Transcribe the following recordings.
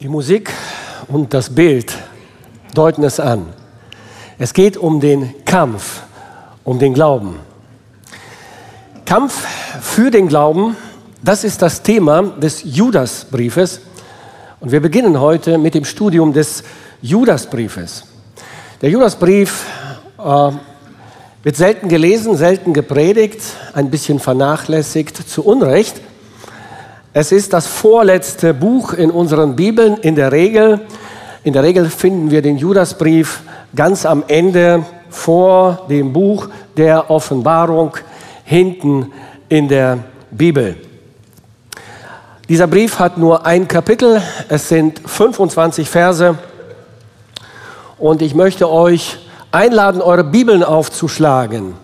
Die Musik und das Bild deuten es an. Es geht um den Kampf, um den Glauben. Kampf für den Glauben, das ist das Thema des Judasbriefes. Und wir beginnen heute mit dem Studium des Judasbriefes. Der Judasbrief äh, wird selten gelesen, selten gepredigt, ein bisschen vernachlässigt, zu Unrecht. Es ist das vorletzte Buch in unseren Bibeln. In der Regel, in der Regel finden wir den Judasbrief ganz am Ende vor dem Buch der Offenbarung hinten in der Bibel. Dieser Brief hat nur ein Kapitel, es sind 25 Verse und ich möchte euch einladen, eure Bibeln aufzuschlagen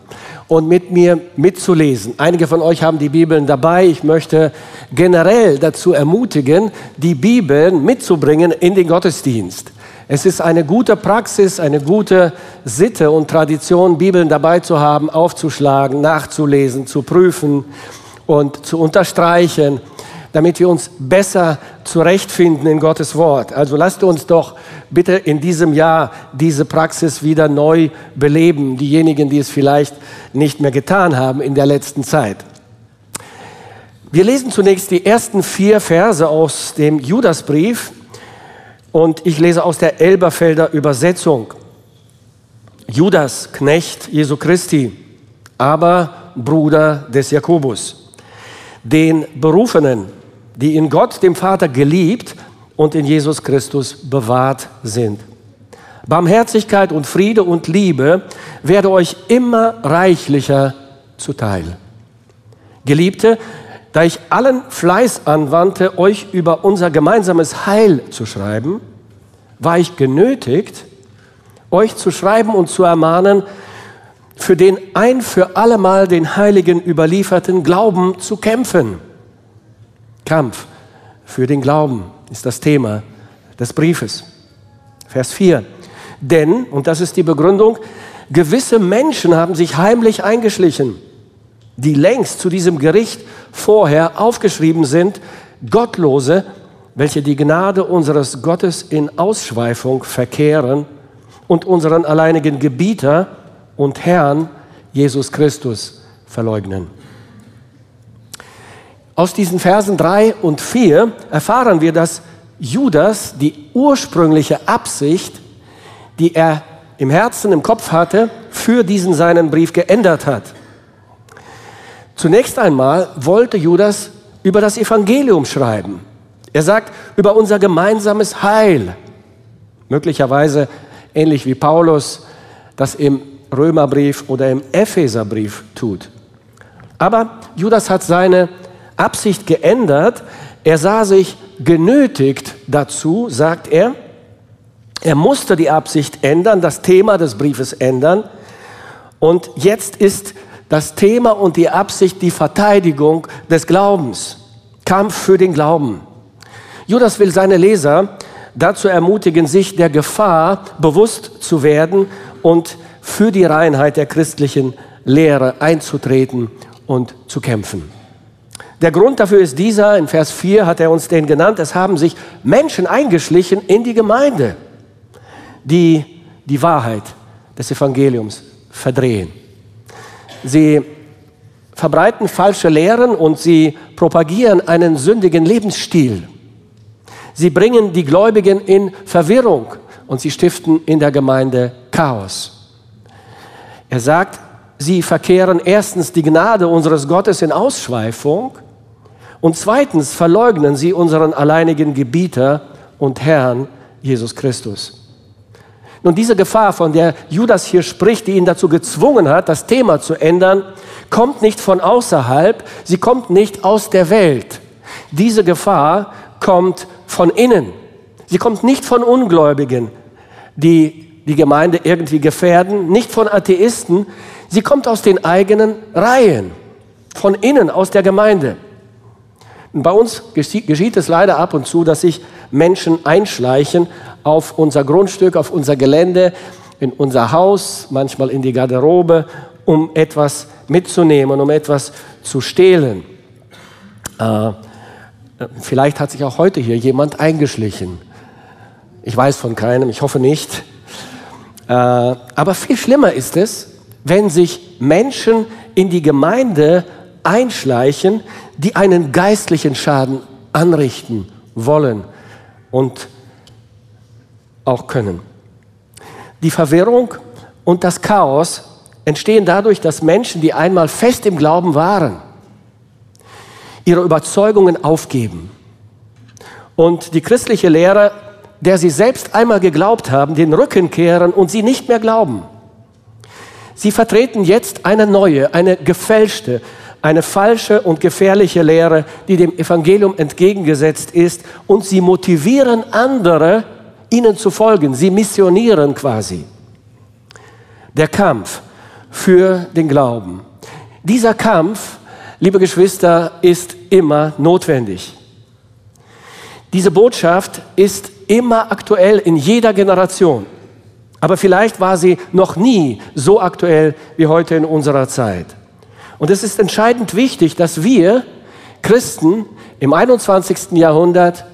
und mit mir mitzulesen. Einige von euch haben die Bibeln dabei. Ich möchte generell dazu ermutigen, die Bibeln mitzubringen in den Gottesdienst. Es ist eine gute Praxis, eine gute Sitte und Tradition, Bibeln dabei zu haben, aufzuschlagen, nachzulesen, zu prüfen und zu unterstreichen damit wir uns besser zurechtfinden in Gottes Wort. Also lasst uns doch bitte in diesem Jahr diese Praxis wieder neu beleben, diejenigen, die es vielleicht nicht mehr getan haben in der letzten Zeit. Wir lesen zunächst die ersten vier Verse aus dem Judasbrief und ich lese aus der Elberfelder Übersetzung. Judas, Knecht Jesu Christi, aber Bruder des Jakobus, den Berufenen, die in Gott, dem Vater, geliebt und in Jesus Christus bewahrt sind. Barmherzigkeit und Friede und Liebe werde euch immer reichlicher zuteil. Geliebte, da ich allen Fleiß anwandte, euch über unser gemeinsames Heil zu schreiben, war ich genötigt, euch zu schreiben und zu ermahnen, für den ein für allemal den Heiligen überlieferten Glauben zu kämpfen Kampf für den Glauben ist das Thema des Briefes. Vers 4. Denn, und das ist die Begründung, gewisse Menschen haben sich heimlich eingeschlichen, die längst zu diesem Gericht vorher aufgeschrieben sind, Gottlose, welche die Gnade unseres Gottes in Ausschweifung verkehren und unseren alleinigen Gebieter und Herrn Jesus Christus verleugnen. Aus diesen Versen 3 und 4 erfahren wir, dass Judas die ursprüngliche Absicht, die er im Herzen, im Kopf hatte, für diesen seinen Brief geändert hat. Zunächst einmal wollte Judas über das Evangelium schreiben. Er sagt über unser gemeinsames Heil. Möglicherweise ähnlich wie Paulus das im Römerbrief oder im Epheserbrief tut. Aber Judas hat seine Absicht geändert. Er sah sich genötigt dazu, sagt er. Er musste die Absicht ändern, das Thema des Briefes ändern. Und jetzt ist das Thema und die Absicht die Verteidigung des Glaubens. Kampf für den Glauben. Judas will seine Leser dazu ermutigen, sich der Gefahr bewusst zu werden und für die Reinheit der christlichen Lehre einzutreten und zu kämpfen. Der Grund dafür ist dieser, in Vers 4 hat er uns den genannt, es haben sich Menschen eingeschlichen in die Gemeinde, die die Wahrheit des Evangeliums verdrehen. Sie verbreiten falsche Lehren und sie propagieren einen sündigen Lebensstil. Sie bringen die Gläubigen in Verwirrung und sie stiften in der Gemeinde Chaos. Er sagt, sie verkehren erstens die Gnade unseres Gottes in Ausschweifung und zweitens verleugnen sie unseren alleinigen Gebieter und Herrn Jesus Christus. Nun, diese Gefahr, von der Judas hier spricht, die ihn dazu gezwungen hat, das Thema zu ändern, kommt nicht von außerhalb, sie kommt nicht aus der Welt. Diese Gefahr kommt von innen. Sie kommt nicht von Ungläubigen, die die Gemeinde irgendwie gefährden, nicht von Atheisten, sie kommt aus den eigenen Reihen, von innen, aus der Gemeinde. Bei uns geschieht es leider ab und zu, dass sich Menschen einschleichen auf unser Grundstück, auf unser Gelände, in unser Haus, manchmal in die Garderobe, um etwas mitzunehmen, um etwas zu stehlen. Äh, vielleicht hat sich auch heute hier jemand eingeschlichen. Ich weiß von keinem, ich hoffe nicht. Äh, aber viel schlimmer ist es, wenn sich Menschen in die Gemeinde einschleichen, die einen geistlichen Schaden anrichten wollen und auch können. Die Verwirrung und das Chaos entstehen dadurch, dass Menschen, die einmal fest im Glauben waren, ihre Überzeugungen aufgeben und die christliche Lehre, der sie selbst einmal geglaubt haben, den Rücken kehren und sie nicht mehr glauben. Sie vertreten jetzt eine neue, eine gefälschte, eine falsche und gefährliche Lehre, die dem Evangelium entgegengesetzt ist und sie motivieren andere, ihnen zu folgen. Sie missionieren quasi. Der Kampf für den Glauben. Dieser Kampf, liebe Geschwister, ist immer notwendig. Diese Botschaft ist immer aktuell in jeder Generation. Aber vielleicht war sie noch nie so aktuell wie heute in unserer Zeit. Und es ist entscheidend wichtig, dass wir Christen im 21. Jahrhundert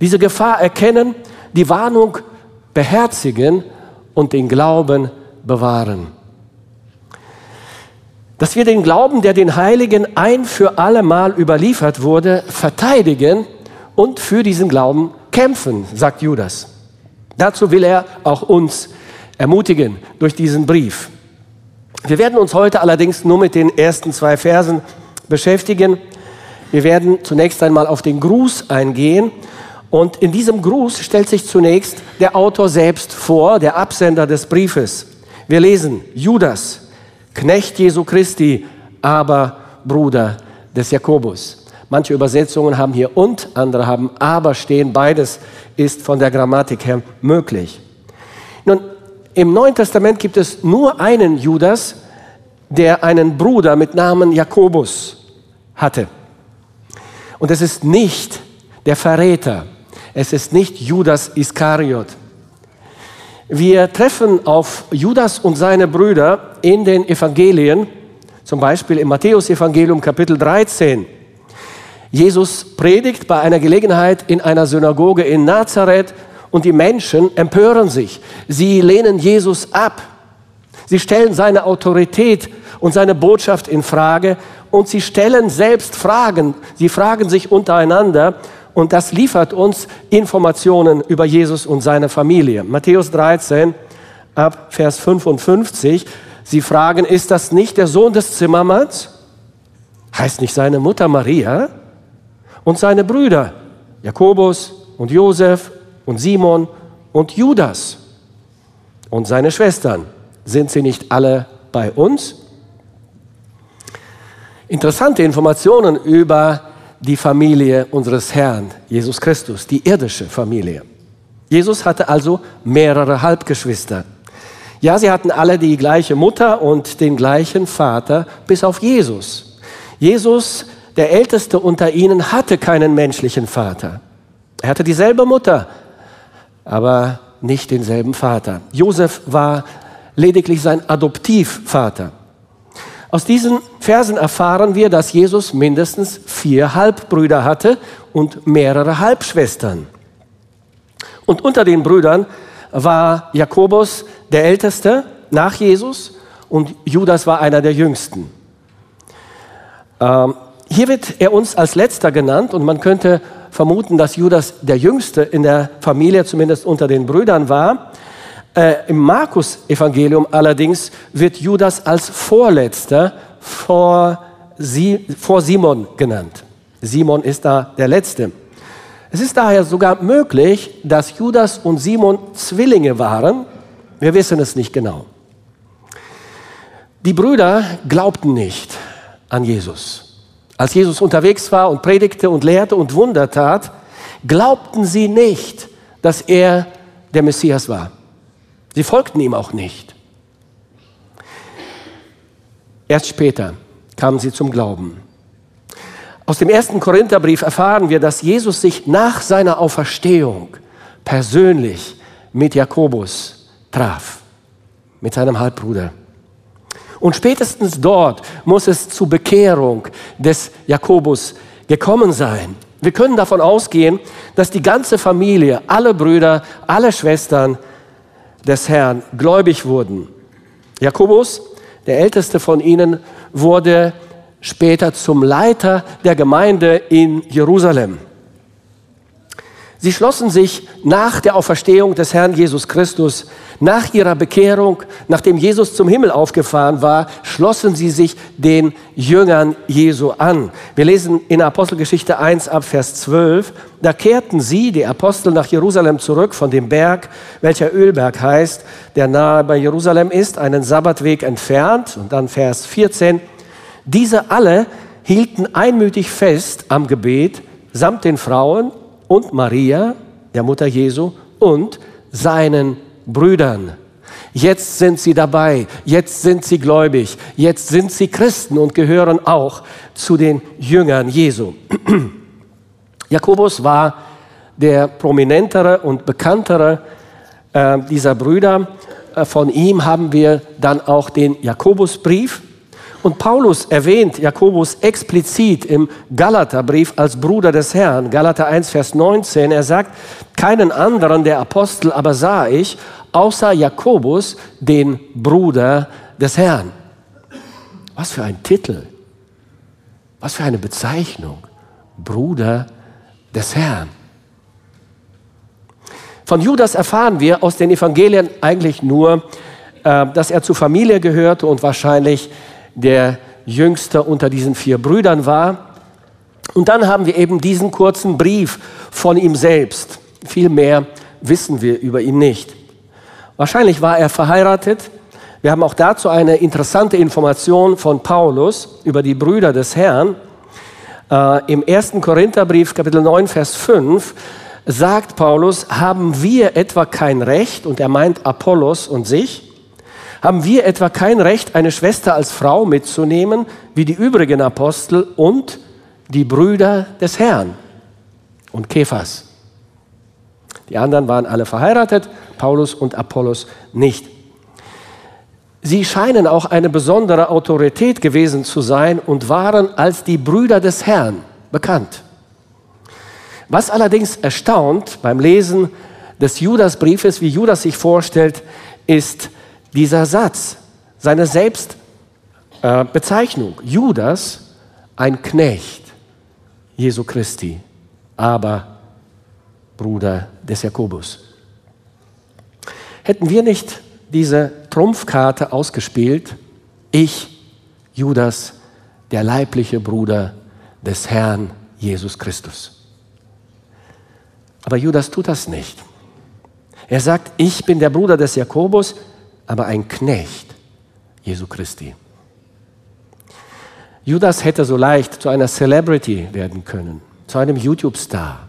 diese Gefahr erkennen, die Warnung beherzigen und den Glauben bewahren. Dass wir den Glauben, der den Heiligen ein für alle Mal überliefert wurde, verteidigen und für diesen Glauben kämpfen, sagt Judas. Dazu will er auch uns ermutigen durch diesen Brief. Wir werden uns heute allerdings nur mit den ersten zwei Versen beschäftigen. Wir werden zunächst einmal auf den Gruß eingehen. Und in diesem Gruß stellt sich zunächst der Autor selbst vor, der Absender des Briefes. Wir lesen Judas, Knecht Jesu Christi, aber Bruder des Jakobus. Manche Übersetzungen haben hier und, andere haben aber stehen. Beides ist von der Grammatik her möglich. Im Neuen Testament gibt es nur einen Judas, der einen Bruder mit Namen Jakobus hatte. Und es ist nicht der Verräter. Es ist nicht Judas Iskariot. Wir treffen auf Judas und seine Brüder in den Evangelien, zum Beispiel im Matthäus-Evangelium Kapitel 13. Jesus predigt bei einer Gelegenheit in einer Synagoge in Nazareth und die Menschen empören sich. Sie lehnen Jesus ab. Sie stellen seine Autorität und seine Botschaft in Frage und sie stellen selbst Fragen. Sie fragen sich untereinander und das liefert uns Informationen über Jesus und seine Familie. Matthäus 13 ab Vers 55. Sie fragen, ist das nicht der Sohn des Zimmermanns? Heißt nicht seine Mutter Maria? Und seine Brüder Jakobus und Josef und Simon und Judas und seine Schwestern. Sind sie nicht alle bei uns? Interessante Informationen über die Familie unseres Herrn, Jesus Christus, die irdische Familie. Jesus hatte also mehrere Halbgeschwister. Ja, sie hatten alle die gleiche Mutter und den gleichen Vater, bis auf Jesus. Jesus, der Älteste unter ihnen, hatte keinen menschlichen Vater. Er hatte dieselbe Mutter, aber nicht denselben Vater. Josef war lediglich sein Adoptivvater. Aus diesen Versen erfahren wir, dass Jesus mindestens vier Halbbrüder hatte und mehrere Halbschwestern. Und unter den Brüdern war Jakobus der Älteste nach Jesus und Judas war einer der Jüngsten. Ähm, hier wird er uns als letzter genannt und man könnte vermuten, dass Judas der Jüngste in der Familie, zumindest unter den Brüdern war. Äh, Im Markus-Evangelium allerdings wird Judas als Vorletzter vor, Sie, vor Simon genannt. Simon ist da der Letzte. Es ist daher sogar möglich, dass Judas und Simon Zwillinge waren. Wir wissen es nicht genau. Die Brüder glaubten nicht an Jesus. Als Jesus unterwegs war und predigte und lehrte und Wunder tat, glaubten sie nicht, dass er der Messias war. Sie folgten ihm auch nicht. Erst später kamen sie zum Glauben. Aus dem ersten Korintherbrief erfahren wir, dass Jesus sich nach seiner Auferstehung persönlich mit Jakobus traf, mit seinem Halbbruder. Und spätestens dort muss es zur Bekehrung des Jakobus gekommen sein. Wir können davon ausgehen, dass die ganze Familie, alle Brüder, alle Schwestern des Herrn gläubig wurden. Jakobus, der älteste von ihnen, wurde später zum Leiter der Gemeinde in Jerusalem. Sie schlossen sich nach der Auferstehung des Herrn Jesus Christus, nach ihrer Bekehrung, nachdem Jesus zum Himmel aufgefahren war, schlossen sie sich den Jüngern Jesu an. Wir lesen in Apostelgeschichte 1 ab Vers 12, da kehrten sie, die Apostel, nach Jerusalem zurück von dem Berg, welcher Ölberg heißt, der nahe bei Jerusalem ist, einen Sabbatweg entfernt. Und dann Vers 14, diese alle hielten einmütig fest am Gebet samt den Frauen und Maria, der Mutter Jesu, und seinen Brüdern. Jetzt sind sie dabei, jetzt sind sie gläubig, jetzt sind sie Christen und gehören auch zu den Jüngern Jesu. Jakobus war der prominentere und bekanntere äh, dieser Brüder. Äh, von ihm haben wir dann auch den Jakobusbrief. Und Paulus erwähnt Jakobus explizit im Galaterbrief als Bruder des Herrn. Galater 1, Vers 19. Er sagt, keinen anderen der Apostel aber sah ich, außer Jakobus, den Bruder des Herrn. Was für ein Titel. Was für eine Bezeichnung. Bruder des Herrn. Von Judas erfahren wir aus den Evangelien eigentlich nur, äh, dass er zur Familie gehörte und wahrscheinlich der jüngste unter diesen vier Brüdern war. Und dann haben wir eben diesen kurzen Brief von ihm selbst. Viel mehr wissen wir über ihn nicht. Wahrscheinlich war er verheiratet. Wir haben auch dazu eine interessante Information von Paulus über die Brüder des Herrn. Äh, Im ersten Korintherbrief, Kapitel 9, Vers 5, sagt Paulus, haben wir etwa kein Recht, und er meint Apollos und sich, haben wir etwa kein Recht, eine Schwester als Frau mitzunehmen, wie die übrigen Apostel und die Brüder des Herrn und Kephas? Die anderen waren alle verheiratet, Paulus und Apollos nicht. Sie scheinen auch eine besondere Autorität gewesen zu sein und waren als die Brüder des Herrn bekannt. Was allerdings erstaunt beim Lesen des Judasbriefes, wie Judas sich vorstellt, ist, dieser Satz, seine Selbstbezeichnung. Äh, Judas, ein Knecht Jesu Christi, aber Bruder des Jakobus. Hätten wir nicht diese Trumpfkarte ausgespielt, ich, Judas, der leibliche Bruder des Herrn Jesus Christus. Aber Judas tut das nicht. Er sagt, ich bin der Bruder des Jakobus, aber ein Knecht Jesu Christi. Judas hätte so leicht zu einer Celebrity werden können, zu einem YouTube-Star.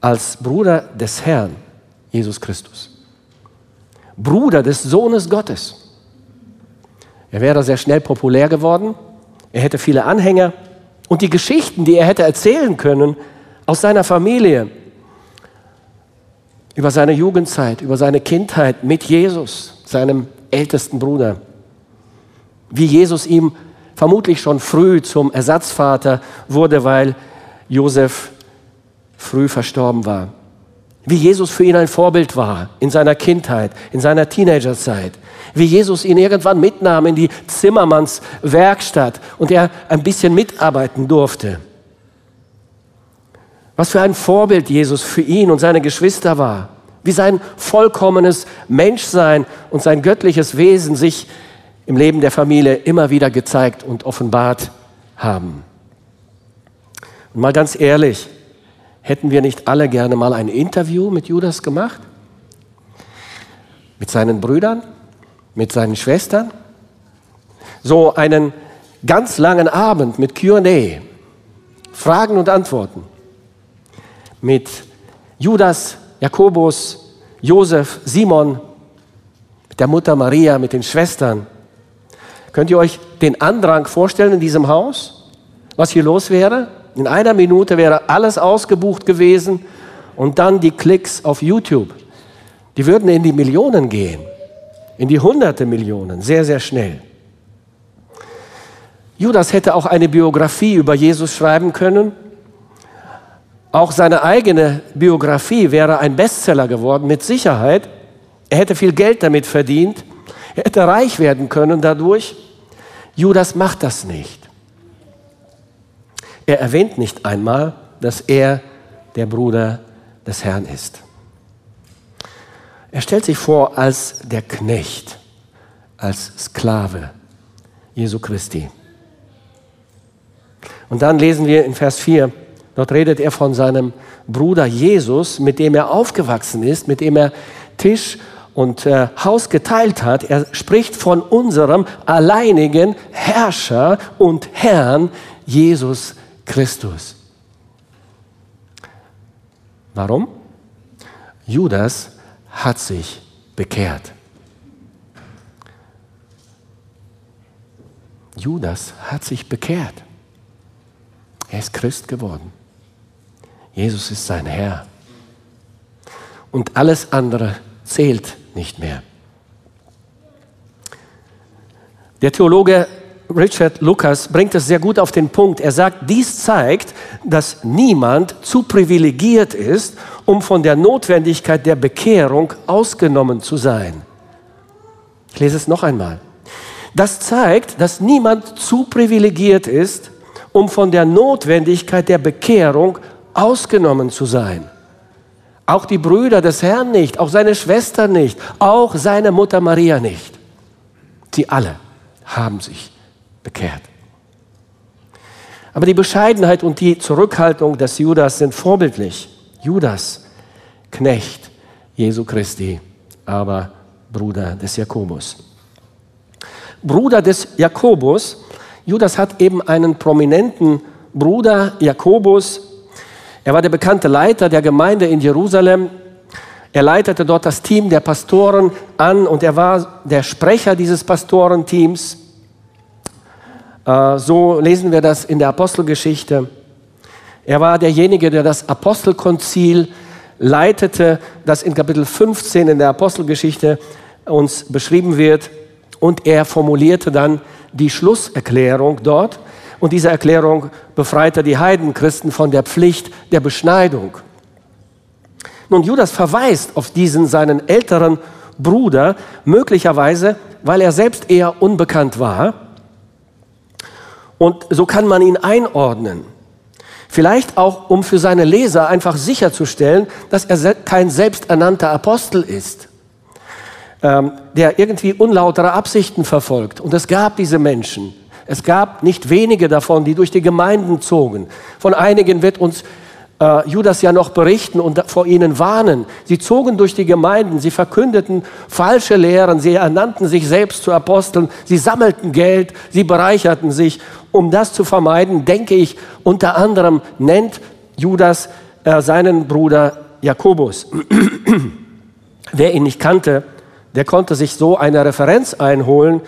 Als Bruder des Herrn, Jesus Christus. Bruder des Sohnes Gottes. Er wäre sehr schnell populär geworden, er hätte viele Anhänger und die Geschichten, die er hätte erzählen können aus seiner Familie, über seine Jugendzeit, über seine Kindheit mit Jesus, seinem ältesten Bruder. Wie Jesus ihm vermutlich schon früh zum Ersatzvater wurde, weil Josef früh verstorben war. Wie Jesus für ihn ein Vorbild war in seiner Kindheit, in seiner Teenagerzeit. Wie Jesus ihn irgendwann mitnahm in die Zimmermannswerkstatt und er ein bisschen mitarbeiten durfte. Was für ein Vorbild Jesus für ihn und seine Geschwister war. Wie sein vollkommenes Menschsein und sein göttliches Wesen sich im Leben der Familie immer wieder gezeigt und offenbart haben. Und mal ganz ehrlich, hätten wir nicht alle gerne mal ein Interview mit Judas gemacht? Mit seinen Brüdern? Mit seinen Schwestern? So einen ganz langen Abend mit QA, Fragen und Antworten mit Judas, Jakobus, Josef, Simon, mit der Mutter Maria, mit den Schwestern. Könnt ihr euch den Andrang vorstellen in diesem Haus? Was hier los wäre? In einer Minute wäre alles ausgebucht gewesen und dann die Klicks auf YouTube. Die würden in die Millionen gehen, in die hunderte Millionen, sehr, sehr schnell. Judas hätte auch eine Biografie über Jesus schreiben können. Auch seine eigene Biografie wäre ein Bestseller geworden, mit Sicherheit. Er hätte viel Geld damit verdient. Er hätte reich werden können dadurch. Judas macht das nicht. Er erwähnt nicht einmal, dass er der Bruder des Herrn ist. Er stellt sich vor als der Knecht, als Sklave Jesu Christi. Und dann lesen wir in Vers 4, dort redet er von seinem Bruder Jesus, mit dem er aufgewachsen ist, mit dem er Tisch und äh, Haus geteilt hat. Er spricht von unserem alleinigen Herrscher und Herrn Jesus Christus. Warum? Judas hat sich bekehrt. Judas hat sich bekehrt. Er ist Christ geworden. Jesus ist sein Herr. Und alles andere zählt nicht mehr. Der Theologe Richard Lucas bringt es sehr gut auf den Punkt. Er sagt, dies zeigt, dass niemand zu privilegiert ist, um von der Notwendigkeit der Bekehrung ausgenommen zu sein. Ich lese es noch einmal. Das zeigt, dass niemand zu privilegiert ist, um von der Notwendigkeit der Bekehrung ausgenommen zu sein. Auch die Brüder des Herrn nicht, auch seine Schwester nicht, auch seine Mutter Maria nicht. Sie alle haben sich bekehrt. Aber die Bescheidenheit und die Zurückhaltung des Judas sind vorbildlich. Judas, Knecht Jesu Christi, aber Bruder des Jakobus. Bruder des Jakobus, Judas hat eben einen prominenten Bruder, Jakobus. Er war der bekannte Leiter der Gemeinde in Jerusalem. Er leitete dort das Team der Pastoren an und er war der Sprecher dieses Pastorenteams. Äh, so lesen wir das in der Apostelgeschichte. Er war derjenige, der das Apostelkonzil leitete, das in Kapitel 15 in der Apostelgeschichte uns beschrieben wird. Und er formulierte dann die Schlusserklärung dort. Und diese Erklärung befreite die Heidenchristen von der Pflicht der Beschneidung. Nun, Judas verweist auf diesen seinen älteren Bruder, möglicherweise, weil er selbst eher unbekannt war und so kann man ihn einordnen. Vielleicht auch, um für seine Leser einfach sicherzustellen, dass er kein selbsternannter Apostel ist, ähm, der irgendwie unlautere Absichten verfolgt. Und es gab diese Menschen. Es gab nicht wenige davon, die durch die Gemeinden zogen. Von einigen wird uns äh, Judas ja noch berichten und vor ihnen warnen. Sie zogen durch die Gemeinden, sie verkündeten falsche Lehren, sie ernannten sich selbst zu Aposteln, sie sammelten Geld, sie bereicherten sich. Um das zu vermeiden, denke ich, unter anderem nennt Judas äh, seinen Bruder Jakobus. Wer ihn nicht kannte, der konnte sich so eine Referenz einholen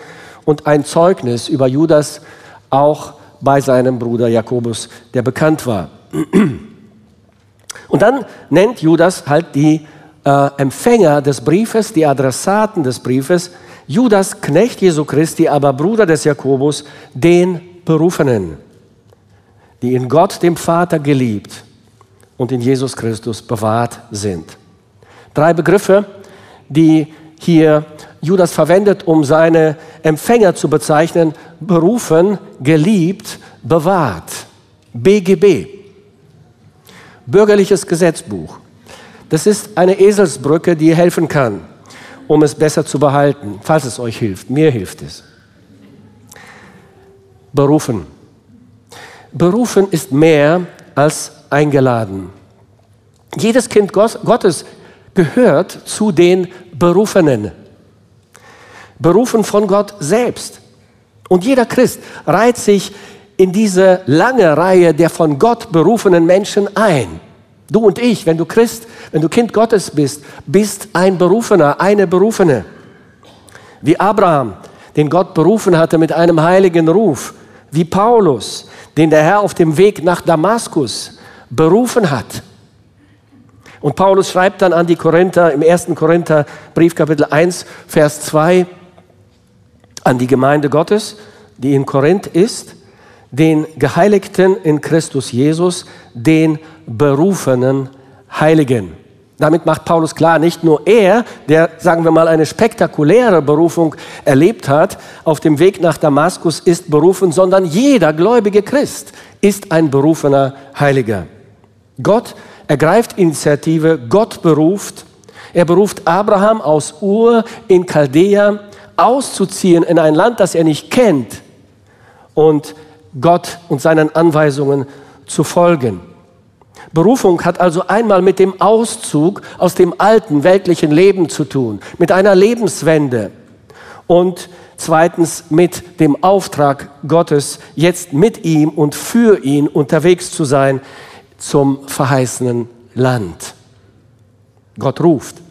und ein Zeugnis über Judas auch bei seinem Bruder Jakobus, der bekannt war. Und dann nennt Judas halt die äh, Empfänger des Briefes, die Adressaten des Briefes, Judas, Knecht Jesu Christi, aber Bruder des Jakobus, den Berufenen, die in Gott, dem Vater, geliebt und in Jesus Christus bewahrt sind. Drei Begriffe, die hier Judas verwendet, um seine Empfänger zu bezeichnen, berufen, geliebt, bewahrt. BGB. Bürgerliches Gesetzbuch. Das ist eine Eselsbrücke, die helfen kann, um es besser zu behalten, falls es euch hilft. Mir hilft es. Berufen. Berufen ist mehr als eingeladen. Jedes Kind Gottes gehört zu den Berufenen. Berufen von Gott selbst. Und jeder Christ reiht sich in diese lange Reihe der von Gott berufenen Menschen ein. Du und ich, wenn du Christ, wenn du Kind Gottes bist, bist ein Berufener, eine Berufene. Wie Abraham, den Gott berufen hatte mit einem heiligen Ruf. Wie Paulus, den der Herr auf dem Weg nach Damaskus berufen hat. Und Paulus schreibt dann an die Korinther im 1. Korinther Brief Kapitel 1, Vers 2 an die Gemeinde Gottes, die in Korinth ist. den Geheiligten in Christus Jesus, den berufenen Heiligen. Damit macht Paulus klar, nicht nur er, der, sagen wir mal, eine spektakuläre Berufung erlebt hat, auf dem Weg nach Damaskus ist berufen, sondern jeder gläubige Christ ist ein berufener Heiliger. Gott ergreift Initiative, Gott beruft. Er beruft Abraham aus Ur in Chaldea auszuziehen in ein Land, das er nicht kennt und Gott und seinen Anweisungen zu folgen. Berufung hat also einmal mit dem Auszug aus dem alten weltlichen Leben zu tun, mit einer Lebenswende und zweitens mit dem Auftrag Gottes, jetzt mit ihm und für ihn unterwegs zu sein zum verheißenen Land. Gott ruft.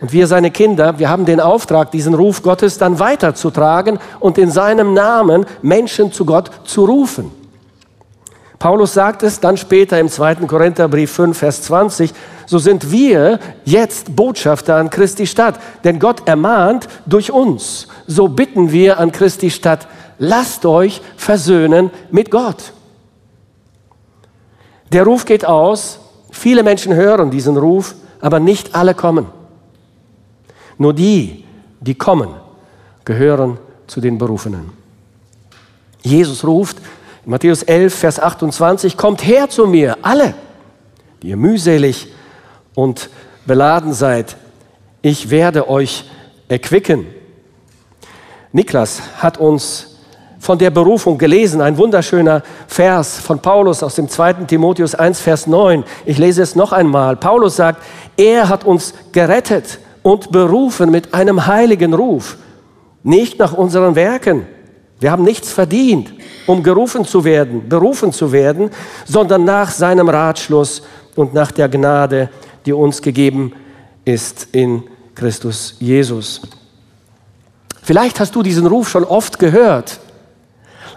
Und wir seine Kinder, wir haben den Auftrag, diesen Ruf Gottes dann weiterzutragen und in seinem Namen Menschen zu Gott zu rufen. Paulus sagt es dann später im 2. Korintherbrief 5, Vers 20, so sind wir jetzt Botschafter an Christi Stadt, denn Gott ermahnt durch uns. So bitten wir an Christi Stadt, lasst euch versöhnen mit Gott. Der Ruf geht aus, viele Menschen hören diesen Ruf, aber nicht alle kommen. Nur die, die kommen, gehören zu den Berufenen. Jesus ruft in Matthäus 11, Vers 28, kommt her zu mir, alle, die ihr mühselig und beladen seid, ich werde euch erquicken. Niklas hat uns von der Berufung gelesen, ein wunderschöner Vers von Paulus aus dem 2. Timotheus 1, Vers 9. Ich lese es noch einmal. Paulus sagt, er hat uns gerettet und berufen mit einem heiligen Ruf, nicht nach unseren Werken. Wir haben nichts verdient, um gerufen zu werden, berufen zu werden, sondern nach seinem Ratschluss und nach der Gnade, die uns gegeben ist in Christus Jesus. Vielleicht hast du diesen Ruf schon oft gehört,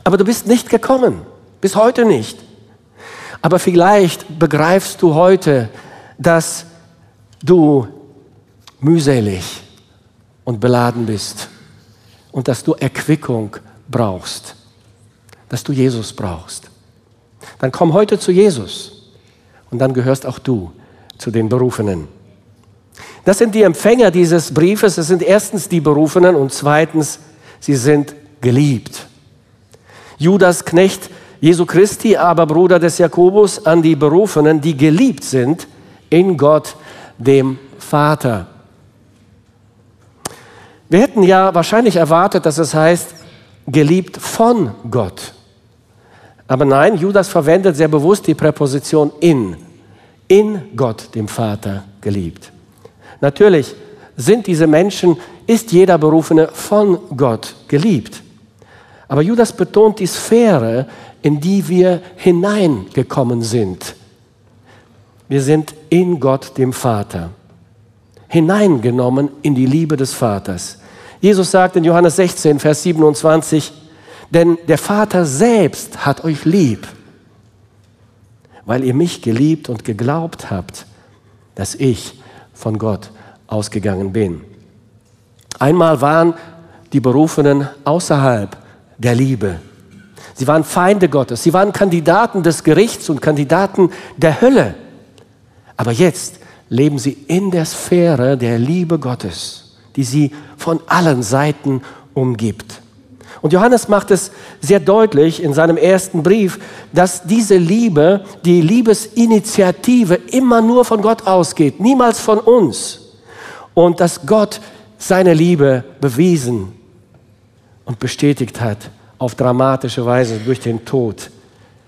aber du bist nicht gekommen, bis heute nicht. Aber vielleicht begreifst du heute, dass du mühselig und beladen bist und dass du Erquickung brauchst, dass du Jesus brauchst. Dann komm heute zu Jesus und dann gehörst auch du zu den Berufenen. Das sind die Empfänger dieses Briefes. Es sind erstens die Berufenen und zweitens, sie sind geliebt. Judas Knecht Jesu Christi, aber Bruder des Jakobus, an die Berufenen, die geliebt sind in Gott, dem Vater. Wir hätten ja wahrscheinlich erwartet, dass es heißt, geliebt von Gott. Aber nein, Judas verwendet sehr bewusst die Präposition in. In Gott, dem Vater, geliebt. Natürlich sind diese Menschen, ist jeder Berufene von Gott geliebt. Aber Judas betont die Sphäre, in die wir hineingekommen sind. Wir sind in Gott, dem Vater, hineingenommen in die Liebe des Vaters. Jesus sagt in Johannes 16, Vers 27, denn der Vater selbst hat euch lieb, weil ihr mich geliebt und geglaubt habt, dass ich von Gott ausgegangen bin. Einmal waren die Berufenen außerhalb der Liebe. Sie waren Feinde Gottes, sie waren Kandidaten des Gerichts und Kandidaten der Hölle. Aber jetzt leben sie in der Sphäre der Liebe Gottes die sie von allen Seiten umgibt. Und Johannes macht es sehr deutlich in seinem ersten Brief, dass diese Liebe, die Liebesinitiative immer nur von Gott ausgeht, niemals von uns. Und dass Gott seine Liebe bewiesen und bestätigt hat auf dramatische Weise durch den Tod,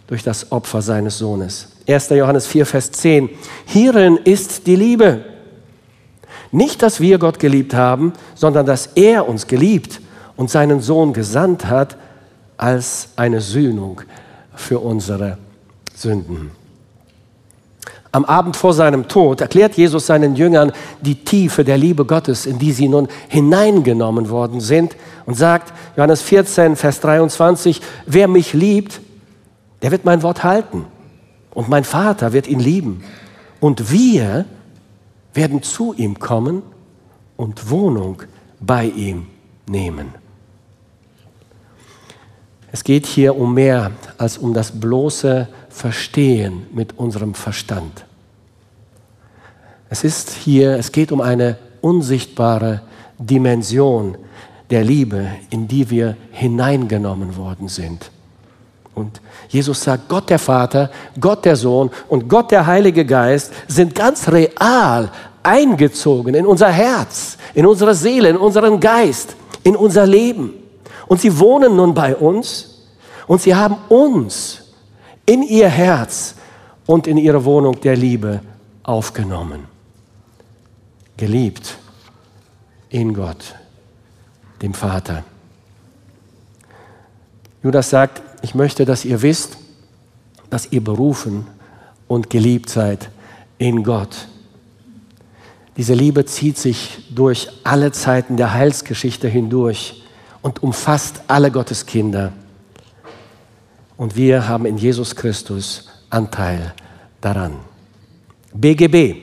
durch das Opfer seines Sohnes. 1. Johannes 4, Vers 10. Hierin ist die Liebe nicht, dass wir Gott geliebt haben, sondern dass er uns geliebt und seinen Sohn gesandt hat als eine Sühnung für unsere Sünden. Am Abend vor seinem Tod erklärt Jesus seinen Jüngern die Tiefe der Liebe Gottes, in die sie nun hineingenommen worden sind und sagt, Johannes 14, Vers 23, wer mich liebt, der wird mein Wort halten und mein Vater wird ihn lieben und wir werden zu ihm kommen und Wohnung bei ihm nehmen. Es geht hier um mehr als um das bloße Verstehen mit unserem Verstand. Es ist hier, es geht um eine unsichtbare Dimension der Liebe, in die wir hineingenommen worden sind. Und Jesus sagt, Gott der Vater, Gott der Sohn und Gott der Heilige Geist sind ganz real eingezogen in unser Herz, in unsere Seele, in unseren Geist, in unser Leben. Und sie wohnen nun bei uns und sie haben uns in ihr Herz und in ihre Wohnung der Liebe aufgenommen. Geliebt in Gott, dem Vater. Judas sagt, ich möchte, dass ihr wisst, dass ihr berufen und geliebt seid in Gott. Diese Liebe zieht sich durch alle Zeiten der Heilsgeschichte hindurch und umfasst alle Gottes Kinder. Und wir haben in Jesus Christus Anteil daran. BGB.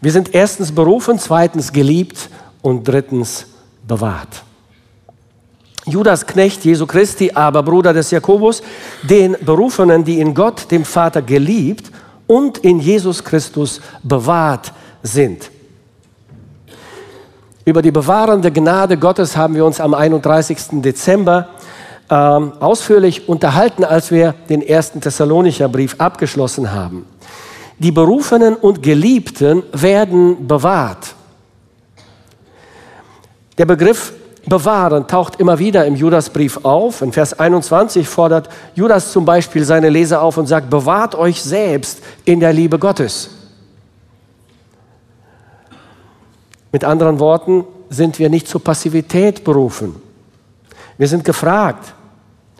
Wir sind erstens berufen, zweitens geliebt und drittens bewahrt. Judas Knecht Jesu Christi, aber Bruder des Jakobus, den Berufenen, die in Gott, dem Vater, geliebt und in Jesus Christus bewahrt sind. Über die bewahrende Gnade Gottes haben wir uns am 31. Dezember ähm, ausführlich unterhalten, als wir den ersten Thessalonicher Brief abgeschlossen haben. Die Berufenen und Geliebten werden bewahrt. Der Begriff bewahren taucht immer wieder im Judasbrief auf. In Vers 21 fordert Judas zum Beispiel seine Leser auf und sagt, bewahrt euch selbst in der Liebe Gottes. Mit anderen Worten sind wir nicht zur Passivität berufen. Wir sind gefragt.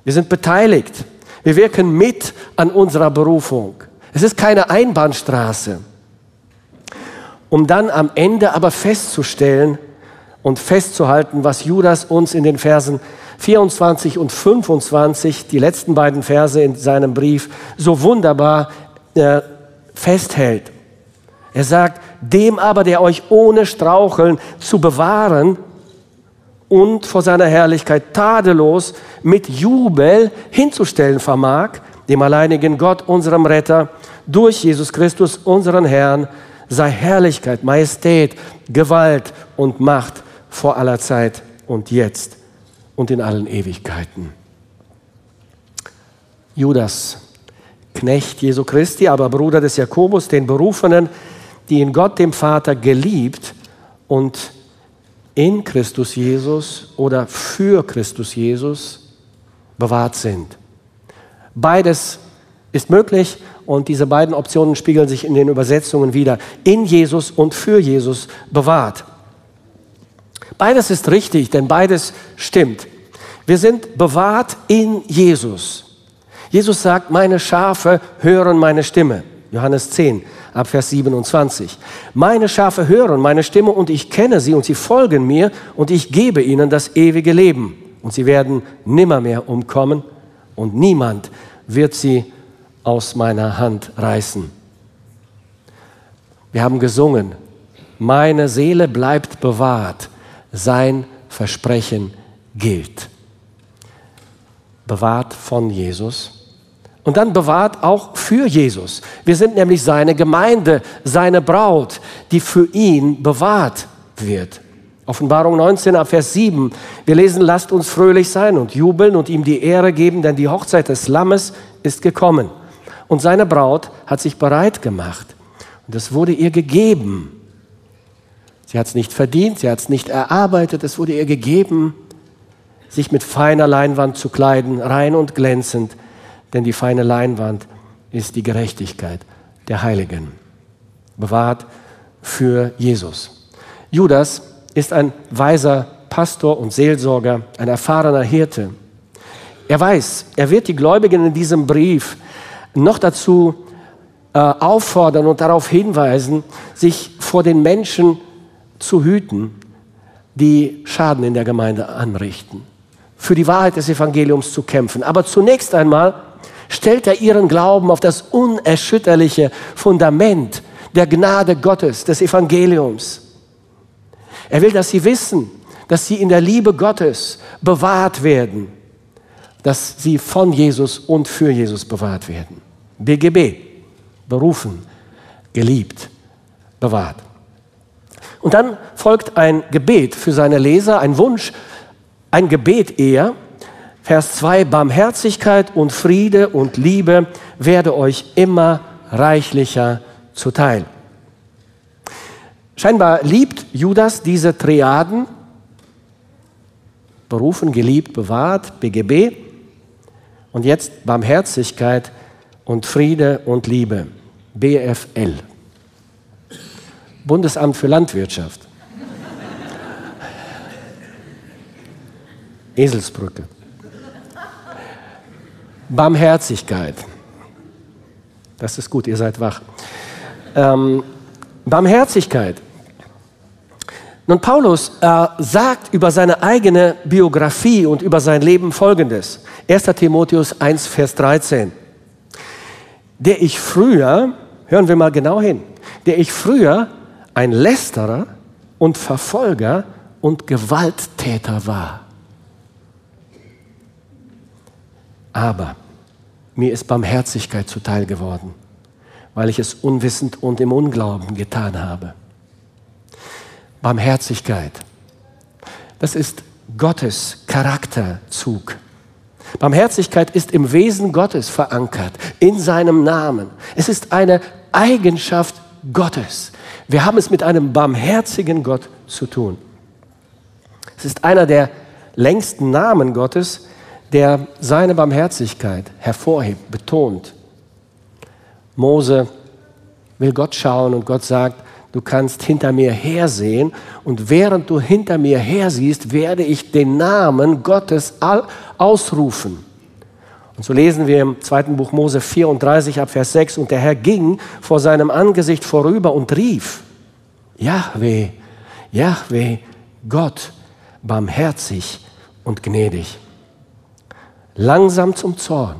Wir sind beteiligt. Wir wirken mit an unserer Berufung. Es ist keine Einbahnstraße. Um dann am Ende aber festzustellen, und festzuhalten, was Judas uns in den Versen 24 und 25, die letzten beiden Verse in seinem Brief, so wunderbar äh, festhält. Er sagt, dem aber, der euch ohne Straucheln zu bewahren und vor seiner Herrlichkeit tadellos mit Jubel hinzustellen vermag, dem alleinigen Gott, unserem Retter, durch Jesus Christus, unseren Herrn, sei Herrlichkeit, Majestät, Gewalt und Macht vor aller Zeit und jetzt und in allen Ewigkeiten. Judas, Knecht Jesu Christi, aber Bruder des Jakobus, den Berufenen, die in Gott dem Vater geliebt und in Christus Jesus oder für Christus Jesus bewahrt sind. Beides ist möglich und diese beiden Optionen spiegeln sich in den Übersetzungen wieder. In Jesus und für Jesus bewahrt. Beides ist richtig, denn beides stimmt. Wir sind bewahrt in Jesus. Jesus sagt, meine Schafe hören meine Stimme. Johannes 10, ab Vers 27. Meine Schafe hören meine Stimme und ich kenne sie und sie folgen mir und ich gebe ihnen das ewige Leben. Und sie werden nimmermehr umkommen und niemand wird sie aus meiner Hand reißen. Wir haben gesungen, meine Seele bleibt bewahrt sein Versprechen gilt. Bewahrt von Jesus und dann bewahrt auch für Jesus. Wir sind nämlich seine Gemeinde, seine Braut, die für ihn bewahrt wird. Offenbarung 19 ab Vers 7. Wir lesen, lasst uns fröhlich sein und jubeln und ihm die Ehre geben, denn die Hochzeit des Lammes ist gekommen. Und seine Braut hat sich bereit gemacht. Und es wurde ihr gegeben. Sie hat es nicht verdient, sie hat es nicht erarbeitet, es wurde ihr gegeben, sich mit feiner Leinwand zu kleiden, rein und glänzend, denn die feine Leinwand ist die Gerechtigkeit der Heiligen. Bewahrt für Jesus. Judas ist ein weiser Pastor und Seelsorger, ein erfahrener Hirte. Er weiß, er wird die Gläubigen in diesem Brief noch dazu äh, auffordern und darauf hinweisen, sich vor den Menschen zu hüten, die Schaden in der Gemeinde anrichten, für die Wahrheit des Evangeliums zu kämpfen. Aber zunächst einmal stellt er ihren Glauben auf das unerschütterliche Fundament der Gnade Gottes, des Evangeliums. Er will, dass sie wissen, dass sie in der Liebe Gottes bewahrt werden, dass sie von Jesus und für Jesus bewahrt werden. BGB, berufen, geliebt, bewahrt. Und dann folgt ein Gebet für seine Leser, ein Wunsch, ein Gebet eher. Vers 2, Barmherzigkeit und Friede und Liebe werde euch immer reichlicher zuteil. Scheinbar liebt Judas diese Triaden, berufen, geliebt, bewahrt, BGB, und jetzt Barmherzigkeit und Friede und Liebe, BFL. Bundesamt für Landwirtschaft. Eselsbrücke. Barmherzigkeit. Das ist gut, ihr seid wach. Ähm, Barmherzigkeit. Nun, Paulus äh, sagt über seine eigene Biografie und über sein Leben Folgendes. 1. Timotheus 1, Vers 13. Der ich früher, hören wir mal genau hin, der ich früher ein Lästerer und Verfolger und Gewalttäter war. Aber mir ist Barmherzigkeit zuteil geworden, weil ich es unwissend und im Unglauben getan habe. Barmherzigkeit, das ist Gottes Charakterzug. Barmherzigkeit ist im Wesen Gottes verankert, in seinem Namen. Es ist eine Eigenschaft Gottes. Wir haben es mit einem barmherzigen Gott zu tun. Es ist einer der längsten Namen Gottes, der seine Barmherzigkeit hervorhebt, betont. Mose will Gott schauen und Gott sagt, du kannst hinter mir hersehen und während du hinter mir hersiehst, werde ich den Namen Gottes ausrufen. Und so lesen wir im zweiten Buch Mose 34 ab Vers 6, und der Herr ging vor seinem Angesicht vorüber und rief, Yahweh, Yahweh, Gott, barmherzig und gnädig, langsam zum Zorn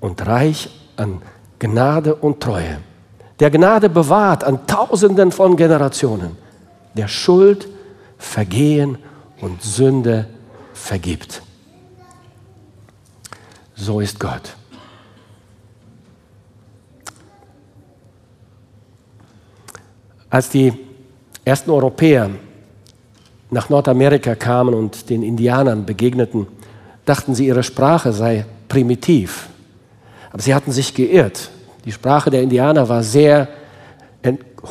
und reich an Gnade und Treue, der Gnade bewahrt an Tausenden von Generationen, der Schuld, Vergehen und Sünde vergibt. So ist Gott. Als die ersten Europäer nach Nordamerika kamen und den Indianern begegneten, dachten sie, ihre Sprache sei primitiv. Aber sie hatten sich geirrt. Die Sprache der Indianer war sehr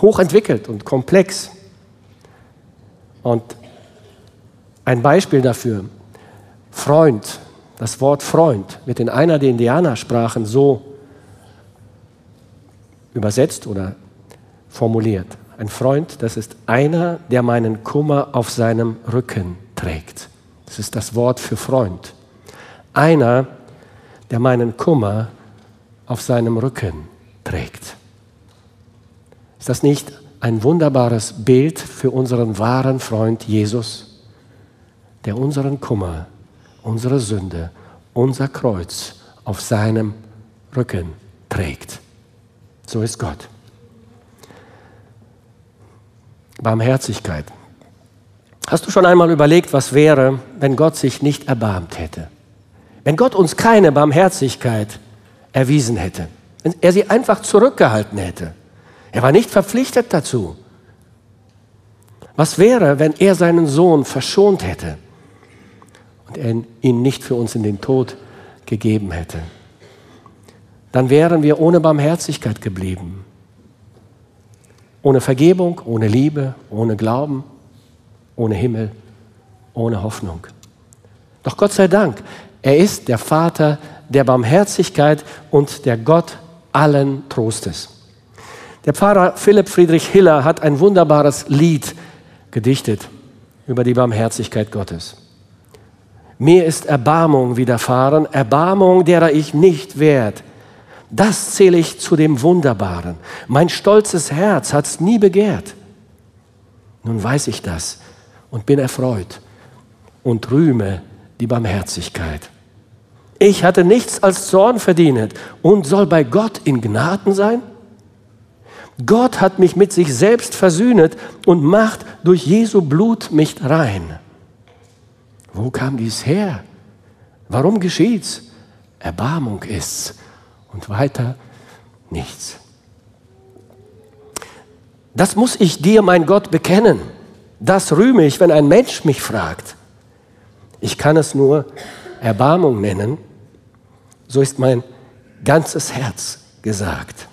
hochentwickelt und komplex. Und ein Beispiel dafür, Freund, das Wort Freund wird in einer der Indianersprachen so übersetzt oder formuliert. Ein Freund, das ist einer, der meinen Kummer auf seinem Rücken trägt. Das ist das Wort für Freund. Einer, der meinen Kummer auf seinem Rücken trägt. Ist das nicht ein wunderbares Bild für unseren wahren Freund Jesus, der unseren Kummer unsere Sünde, unser Kreuz auf seinem Rücken trägt. So ist Gott. Barmherzigkeit. Hast du schon einmal überlegt, was wäre, wenn Gott sich nicht erbarmt hätte? Wenn Gott uns keine Barmherzigkeit erwiesen hätte, wenn er sie einfach zurückgehalten hätte. Er war nicht verpflichtet dazu. Was wäre, wenn er seinen Sohn verschont hätte? Und er ihn nicht für uns in den Tod gegeben hätte, dann wären wir ohne Barmherzigkeit geblieben. Ohne Vergebung, ohne Liebe, ohne Glauben, ohne Himmel, ohne Hoffnung. Doch Gott sei Dank, er ist der Vater der Barmherzigkeit und der Gott allen Trostes. Der Pfarrer Philipp Friedrich Hiller hat ein wunderbares Lied gedichtet über die Barmherzigkeit Gottes. Mir ist Erbarmung widerfahren, Erbarmung, derer ich nicht wert. Das zähle ich zu dem Wunderbaren. Mein stolzes Herz hat's nie begehrt. Nun weiß ich das und bin erfreut und rühme die Barmherzigkeit. Ich hatte nichts als Zorn verdient und soll bei Gott in Gnaden sein? Gott hat mich mit sich selbst versöhnet und macht durch Jesu Blut mich rein. Wo kam dies her? Warum geschieht's? Erbarmung ist's und weiter nichts. Das muss ich dir, mein Gott, bekennen. Das rühme ich, wenn ein Mensch mich fragt. Ich kann es nur Erbarmung nennen. So ist mein ganzes Herz gesagt.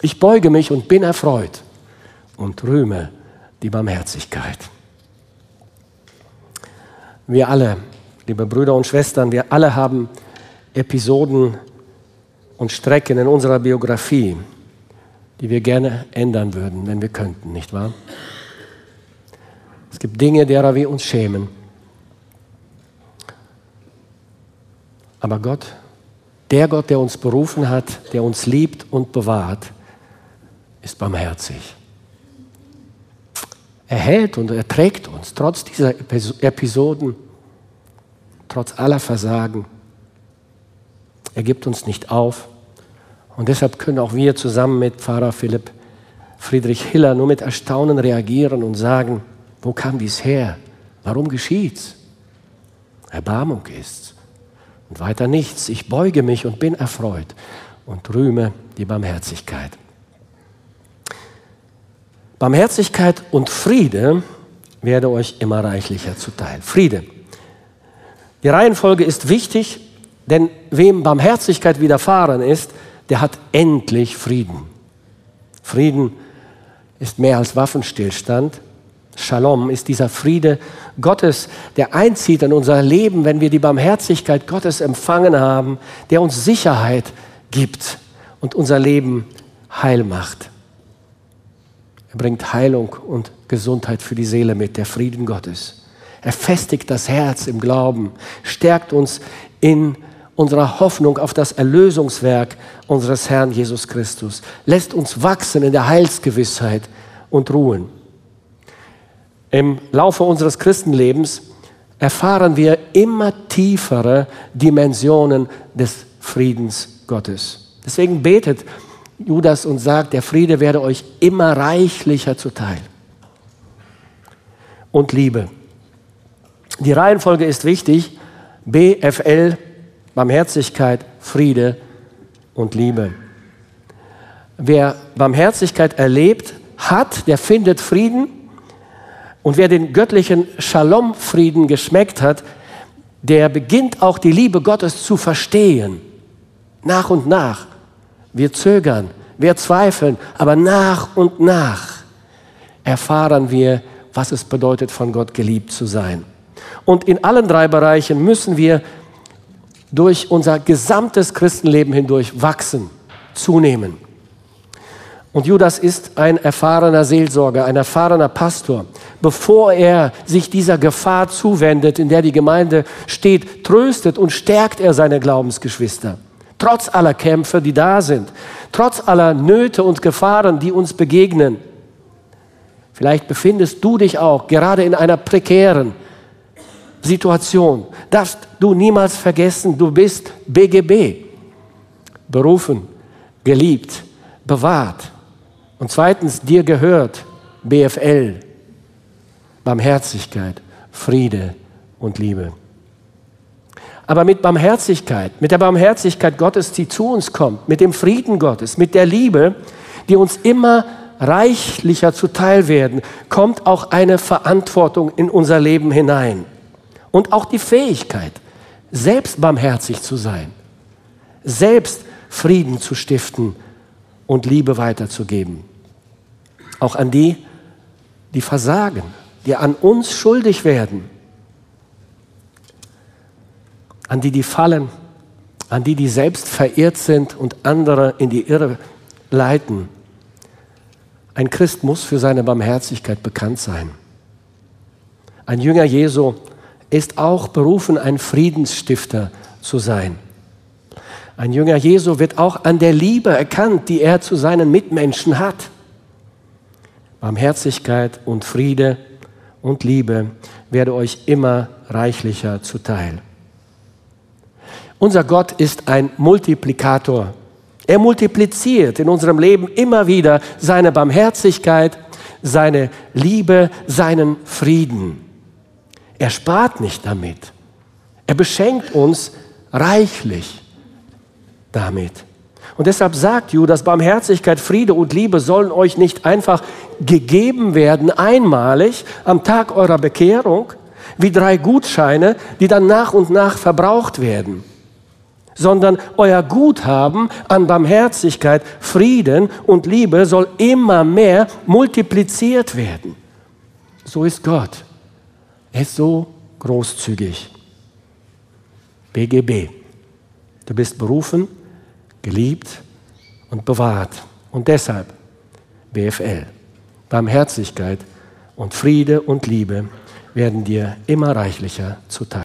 Ich beuge mich und bin erfreut und rühme die Barmherzigkeit. Wir alle, liebe Brüder und Schwestern, wir alle haben Episoden und Strecken in unserer Biografie, die wir gerne ändern würden, wenn wir könnten, nicht wahr? Es gibt Dinge, derer wir uns schämen. Aber Gott, der Gott, der uns berufen hat, der uns liebt und bewahrt, ist barmherzig. Er hält und er trägt uns trotz dieser Episoden, trotz aller Versagen. Er gibt uns nicht auf. Und deshalb können auch wir zusammen mit Pfarrer Philipp Friedrich Hiller nur mit Erstaunen reagieren und sagen, wo kam dies her? Warum geschieht's? Erbarmung ist's. Und weiter nichts. Ich beuge mich und bin erfreut und rühme die Barmherzigkeit. Barmherzigkeit und Friede werde euch immer reichlicher zuteil. Friede. Die Reihenfolge ist wichtig, denn wem Barmherzigkeit widerfahren ist, der hat endlich Frieden. Frieden ist mehr als Waffenstillstand. Shalom ist dieser Friede Gottes, der einzieht in unser Leben, wenn wir die Barmherzigkeit Gottes empfangen haben, der uns Sicherheit gibt und unser Leben heil macht. Er bringt Heilung und Gesundheit für die Seele mit, der Frieden Gottes. Er festigt das Herz im Glauben, stärkt uns in unserer Hoffnung auf das Erlösungswerk unseres Herrn Jesus Christus, lässt uns wachsen in der Heilsgewissheit und ruhen. Im Laufe unseres Christenlebens erfahren wir immer tiefere Dimensionen des Friedens Gottes. Deswegen betet Judas und sagt, der Friede werde euch immer reichlicher zuteil. Und Liebe. Die Reihenfolge ist wichtig. BFL, Barmherzigkeit, Friede und Liebe. Wer Barmherzigkeit erlebt hat, der findet Frieden. Und wer den göttlichen Shalom-Frieden geschmeckt hat, der beginnt auch die Liebe Gottes zu verstehen. Nach und nach. Wir zögern, wir zweifeln, aber nach und nach erfahren wir, was es bedeutet, von Gott geliebt zu sein. Und in allen drei Bereichen müssen wir durch unser gesamtes Christenleben hindurch wachsen, zunehmen. Und Judas ist ein erfahrener Seelsorger, ein erfahrener Pastor. Bevor er sich dieser Gefahr zuwendet, in der die Gemeinde steht, tröstet und stärkt er seine Glaubensgeschwister trotz aller Kämpfe, die da sind, trotz aller Nöte und Gefahren, die uns begegnen. Vielleicht befindest du dich auch gerade in einer prekären Situation. Darfst du niemals vergessen, du bist BGB, berufen, geliebt, bewahrt. Und zweitens, dir gehört BFL, Barmherzigkeit, Friede und Liebe aber mit Barmherzigkeit, mit der Barmherzigkeit Gottes, die zu uns kommt, mit dem Frieden Gottes, mit der Liebe, die uns immer reichlicher zuteil werden, kommt auch eine Verantwortung in unser Leben hinein. Und auch die Fähigkeit, selbst barmherzig zu sein, selbst Frieden zu stiften und Liebe weiterzugeben. Auch an die, die versagen, die an uns schuldig werden an die, die fallen, an die, die selbst verirrt sind und andere in die Irre leiten. Ein Christ muss für seine Barmherzigkeit bekannt sein. Ein Jünger Jesu ist auch berufen, ein Friedensstifter zu sein. Ein Jünger Jesu wird auch an der Liebe erkannt, die er zu seinen Mitmenschen hat. Barmherzigkeit und Friede und Liebe werde euch immer reichlicher zuteil. Unser Gott ist ein Multiplikator. Er multipliziert in unserem Leben immer wieder seine Barmherzigkeit, seine Liebe, seinen Frieden. Er spart nicht damit. Er beschenkt uns reichlich damit. Und deshalb sagt Judas, Barmherzigkeit, Friede und Liebe sollen euch nicht einfach gegeben werden, einmalig am Tag eurer Bekehrung, wie drei Gutscheine, die dann nach und nach verbraucht werden, sondern euer Guthaben an Barmherzigkeit, Frieden und Liebe soll immer mehr multipliziert werden. So ist Gott. Er ist so großzügig. BGB. Du bist berufen, geliebt und bewahrt. Und deshalb BFL. Barmherzigkeit und Friede und Liebe werden dir immer reichlicher zuteil.